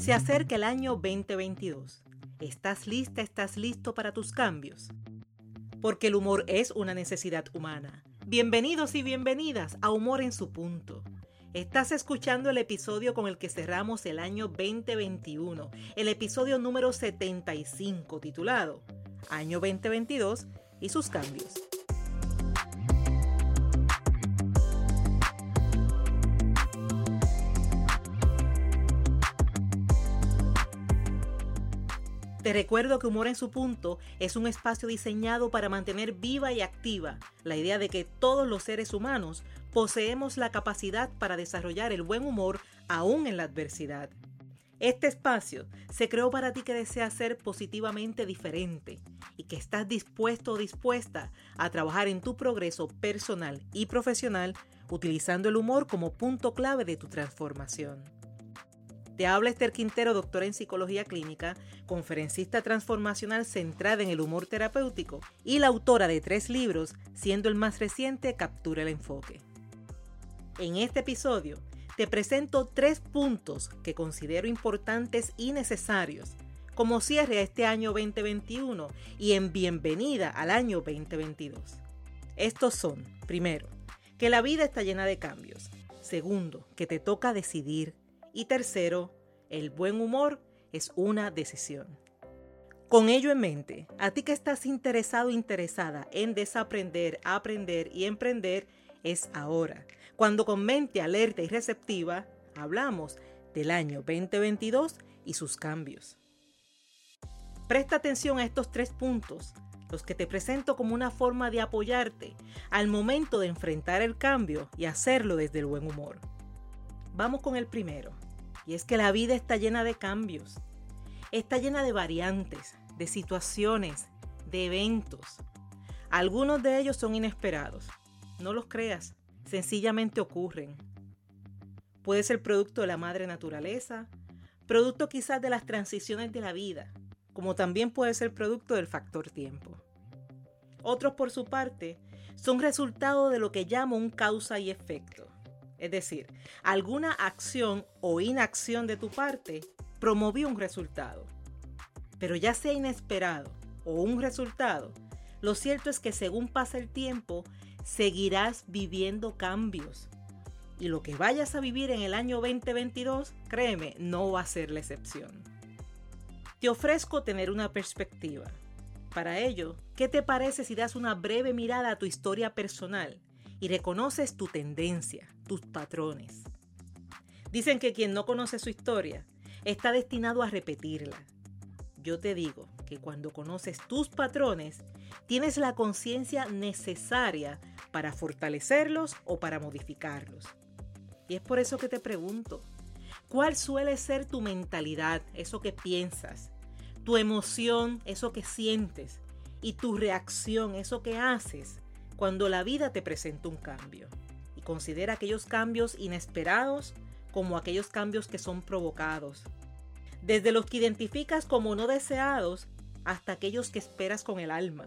Se acerca el año 2022. ¿Estás lista, estás listo para tus cambios? Porque el humor es una necesidad humana. Bienvenidos y bienvenidas a Humor en su punto. Estás escuchando el episodio con el que cerramos el año 2021, el episodio número 75 titulado Año 2022 y sus cambios. Te recuerdo que Humor en su punto es un espacio diseñado para mantener viva y activa la idea de que todos los seres humanos poseemos la capacidad para desarrollar el buen humor aún en la adversidad. Este espacio se creó para ti que deseas ser positivamente diferente y que estás dispuesto o dispuesta a trabajar en tu progreso personal y profesional utilizando el humor como punto clave de tu transformación. Te habla Esther Quintero, doctora en psicología clínica, conferencista transformacional centrada en el humor terapéutico y la autora de tres libros, siendo el más reciente Captura el Enfoque. En este episodio te presento tres puntos que considero importantes y necesarios como cierre a este año 2021 y en bienvenida al año 2022. Estos son, primero, que la vida está llena de cambios. Segundo, que te toca decidir y tercero, el buen humor es una decisión. Con ello en mente, a ti que estás interesado interesada en desaprender, aprender y emprender, es ahora, cuando con mente alerta y receptiva hablamos del año 2022 y sus cambios. Presta atención a estos tres puntos, los que te presento como una forma de apoyarte al momento de enfrentar el cambio y hacerlo desde el buen humor. Vamos con el primero. Y es que la vida está llena de cambios, está llena de variantes, de situaciones, de eventos. Algunos de ellos son inesperados. No los creas, sencillamente ocurren. Puede ser producto de la madre naturaleza, producto quizás de las transiciones de la vida, como también puede ser producto del factor tiempo. Otros, por su parte, son resultado de lo que llamo un causa y efecto. Es decir, alguna acción o inacción de tu parte promovió un resultado. Pero ya sea inesperado o un resultado, lo cierto es que según pasa el tiempo, seguirás viviendo cambios. Y lo que vayas a vivir en el año 2022, créeme, no va a ser la excepción. Te ofrezco tener una perspectiva. Para ello, ¿qué te parece si das una breve mirada a tu historia personal y reconoces tu tendencia, tus patrones. Dicen que quien no conoce su historia está destinado a repetirla. Yo te digo que cuando conoces tus patrones, tienes la conciencia necesaria para fortalecerlos o para modificarlos. Y es por eso que te pregunto, ¿cuál suele ser tu mentalidad, eso que piensas, tu emoción, eso que sientes, y tu reacción, eso que haces cuando la vida te presenta un cambio y considera aquellos cambios inesperados como aquellos cambios que son provocados. Desde los que identificas como no deseados hasta aquellos que esperas con el alma.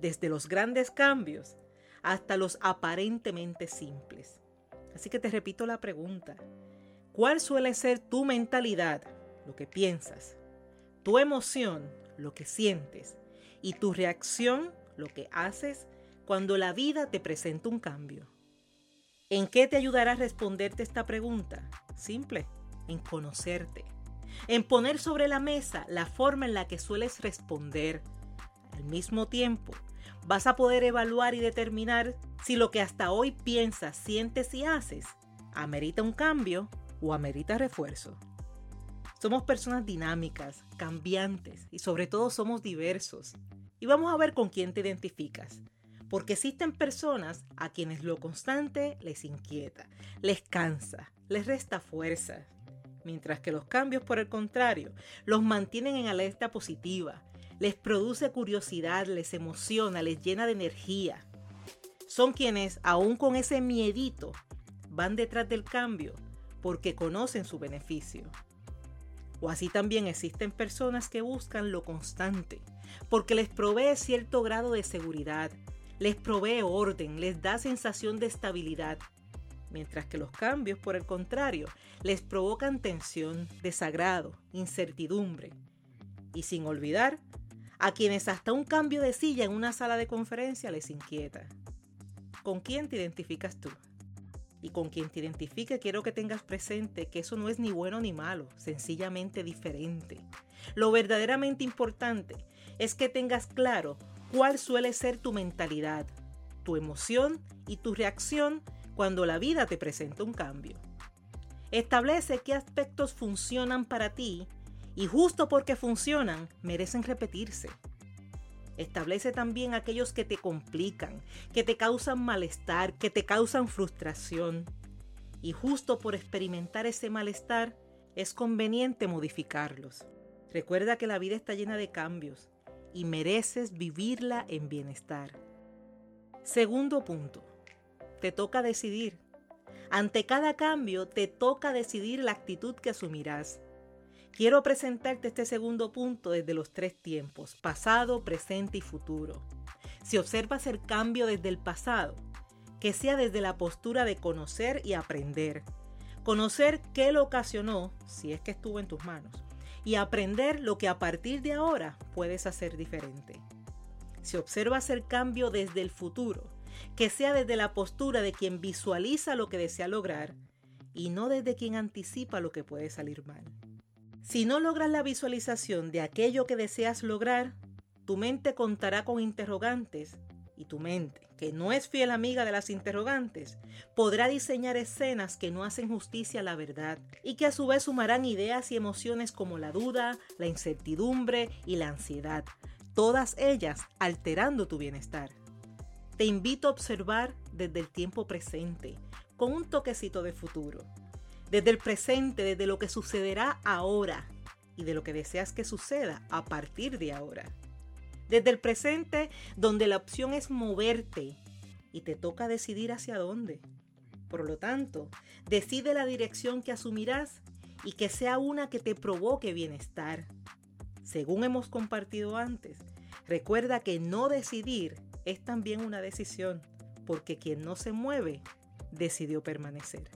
Desde los grandes cambios hasta los aparentemente simples. Así que te repito la pregunta. ¿Cuál suele ser tu mentalidad, lo que piensas, tu emoción, lo que sientes, y tu reacción, lo que haces cuando la vida te presenta un cambio. ¿En qué te ayudará a responderte esta pregunta? Simple, en conocerte, en poner sobre la mesa la forma en la que sueles responder. Al mismo tiempo, vas a poder evaluar y determinar si lo que hasta hoy piensas, sientes y haces amerita un cambio o amerita refuerzo. Somos personas dinámicas, cambiantes y sobre todo somos diversos. Y vamos a ver con quién te identificas porque existen personas a quienes lo constante les inquieta, les cansa, les resta fuerza, mientras que los cambios, por el contrario, los mantienen en alerta positiva, les produce curiosidad, les emociona, les llena de energía. Son quienes, aún con ese miedito, van detrás del cambio porque conocen su beneficio. O así también existen personas que buscan lo constante, porque les provee cierto grado de seguridad, les provee orden, les da sensación de estabilidad. mientras que los cambios, por el contrario, les provocan tensión, desagrado, incertidumbre. Y sin olvidar a quienes hasta un cambio de silla en una sala de conferencia les inquieta. ¿Con quién te identificas tú? Y con quien te identifique quiero que tengas presente que eso no es ni bueno ni malo, sencillamente diferente. Lo verdaderamente importante es que tengas claro cuál suele ser tu mentalidad, tu emoción y tu reacción cuando la vida te presenta un cambio. Establece qué aspectos funcionan para ti y justo porque funcionan merecen repetirse. Establece también aquellos que te complican, que te causan malestar, que te causan frustración. Y justo por experimentar ese malestar, es conveniente modificarlos. Recuerda que la vida está llena de cambios y mereces vivirla en bienestar. Segundo punto, te toca decidir. Ante cada cambio, te toca decidir la actitud que asumirás. Quiero presentarte este segundo punto desde los tres tiempos, pasado, presente y futuro. Si observas el cambio desde el pasado, que sea desde la postura de conocer y aprender. Conocer qué lo ocasionó, si es que estuvo en tus manos, y aprender lo que a partir de ahora puedes hacer diferente. Si observas el cambio desde el futuro, que sea desde la postura de quien visualiza lo que desea lograr y no desde quien anticipa lo que puede salir mal. Si no logras la visualización de aquello que deseas lograr, tu mente contará con interrogantes y tu mente, que no es fiel amiga de las interrogantes, podrá diseñar escenas que no hacen justicia a la verdad y que a su vez sumarán ideas y emociones como la duda, la incertidumbre y la ansiedad, todas ellas alterando tu bienestar. Te invito a observar desde el tiempo presente, con un toquecito de futuro desde el presente, desde lo que sucederá ahora y de lo que deseas que suceda a partir de ahora. Desde el presente, donde la opción es moverte y te toca decidir hacia dónde. Por lo tanto, decide la dirección que asumirás y que sea una que te provoque bienestar. Según hemos compartido antes, recuerda que no decidir es también una decisión, porque quien no se mueve decidió permanecer.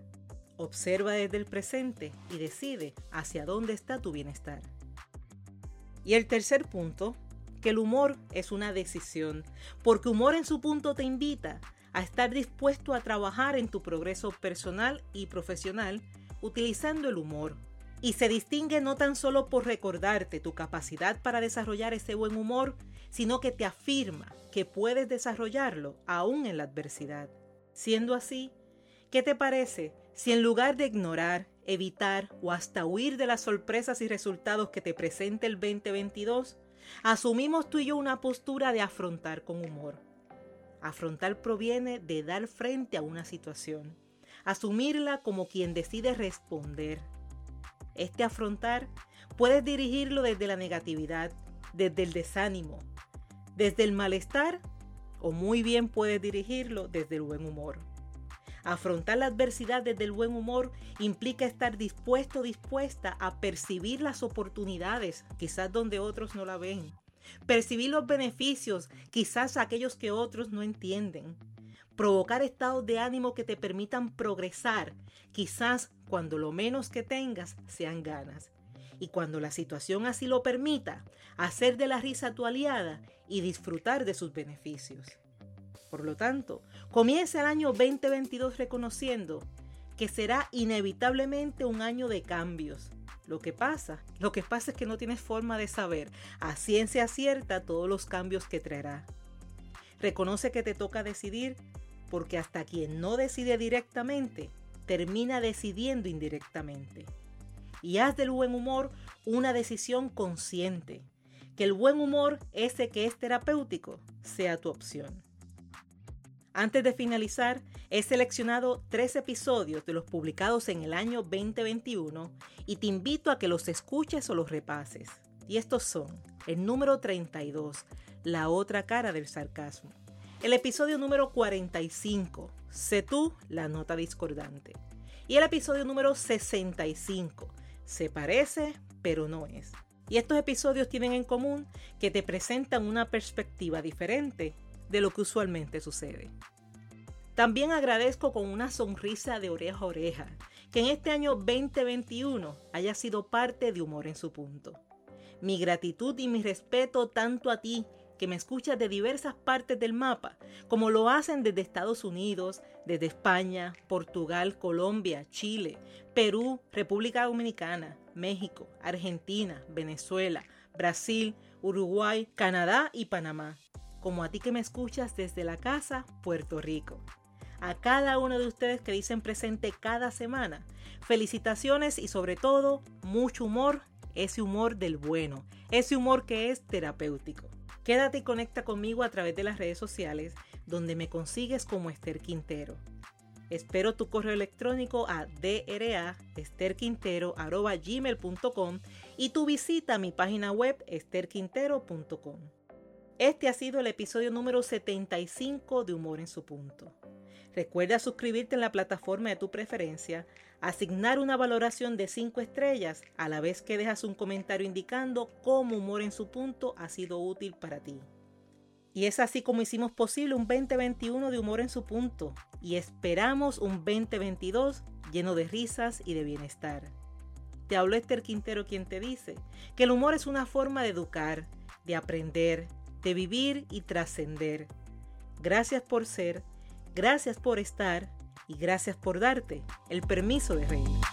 Observa desde el presente y decide hacia dónde está tu bienestar. Y el tercer punto, que el humor es una decisión, porque humor en su punto te invita a estar dispuesto a trabajar en tu progreso personal y profesional utilizando el humor. Y se distingue no tan solo por recordarte tu capacidad para desarrollar ese buen humor, sino que te afirma que puedes desarrollarlo aún en la adversidad. Siendo así, ¿qué te parece si en lugar de ignorar, evitar o hasta huir de las sorpresas y resultados que te presenta el 2022, asumimos tú y yo una postura de afrontar con humor. Afrontar proviene de dar frente a una situación, asumirla como quien decide responder. Este afrontar puedes dirigirlo desde la negatividad, desde el desánimo, desde el malestar o muy bien puedes dirigirlo desde el buen humor. Afrontar la adversidad desde el buen humor implica estar dispuesto, dispuesta a percibir las oportunidades, quizás donde otros no la ven. Percibir los beneficios, quizás aquellos que otros no entienden. Provocar estados de ánimo que te permitan progresar, quizás cuando lo menos que tengas sean ganas. Y cuando la situación así lo permita, hacer de la risa tu aliada y disfrutar de sus beneficios. Por lo tanto, comienza el año 2022 reconociendo que será inevitablemente un año de cambios. Lo que pasa, lo que pasa es que no tienes forma de saber a ciencia cierta todos los cambios que traerá. Reconoce que te toca decidir porque hasta quien no decide directamente termina decidiendo indirectamente. Y haz del buen humor una decisión consciente. Que el buen humor, ese que es terapéutico, sea tu opción. Antes de finalizar, he seleccionado tres episodios de los publicados en el año 2021 y te invito a que los escuches o los repases. Y estos son el número 32, La otra cara del sarcasmo. El episodio número 45, Sé tú la nota discordante. Y el episodio número 65, Se parece pero no es. Y estos episodios tienen en común que te presentan una perspectiva diferente de lo que usualmente sucede. También agradezco con una sonrisa de oreja a oreja que en este año 2021 haya sido parte de Humor en su punto. Mi gratitud y mi respeto tanto a ti que me escuchas de diversas partes del mapa, como lo hacen desde Estados Unidos, desde España, Portugal, Colombia, Chile, Perú, República Dominicana, México, Argentina, Venezuela, Brasil, Uruguay, Canadá y Panamá, como a ti que me escuchas desde la casa, Puerto Rico. A cada uno de ustedes que dicen presente cada semana, felicitaciones y sobre todo mucho humor, ese humor del bueno, ese humor que es terapéutico. Quédate y conecta conmigo a través de las redes sociales, donde me consigues como Esther Quintero. Espero tu correo electrónico a draesterquintero.gmail.com y tu visita a mi página web esterquintero.com. Este ha sido el episodio número 75 de Humor en su punto. Recuerda suscribirte en la plataforma de tu preferencia, asignar una valoración de 5 estrellas a la vez que dejas un comentario indicando cómo Humor en su punto ha sido útil para ti. Y es así como hicimos posible un 2021 de Humor en su punto y esperamos un 2022 lleno de risas y de bienestar. Te habló Esther Quintero quien te dice que el humor es una forma de educar, de aprender, de vivir y trascender. Gracias por ser Gracias por estar y gracias por darte el permiso de reír.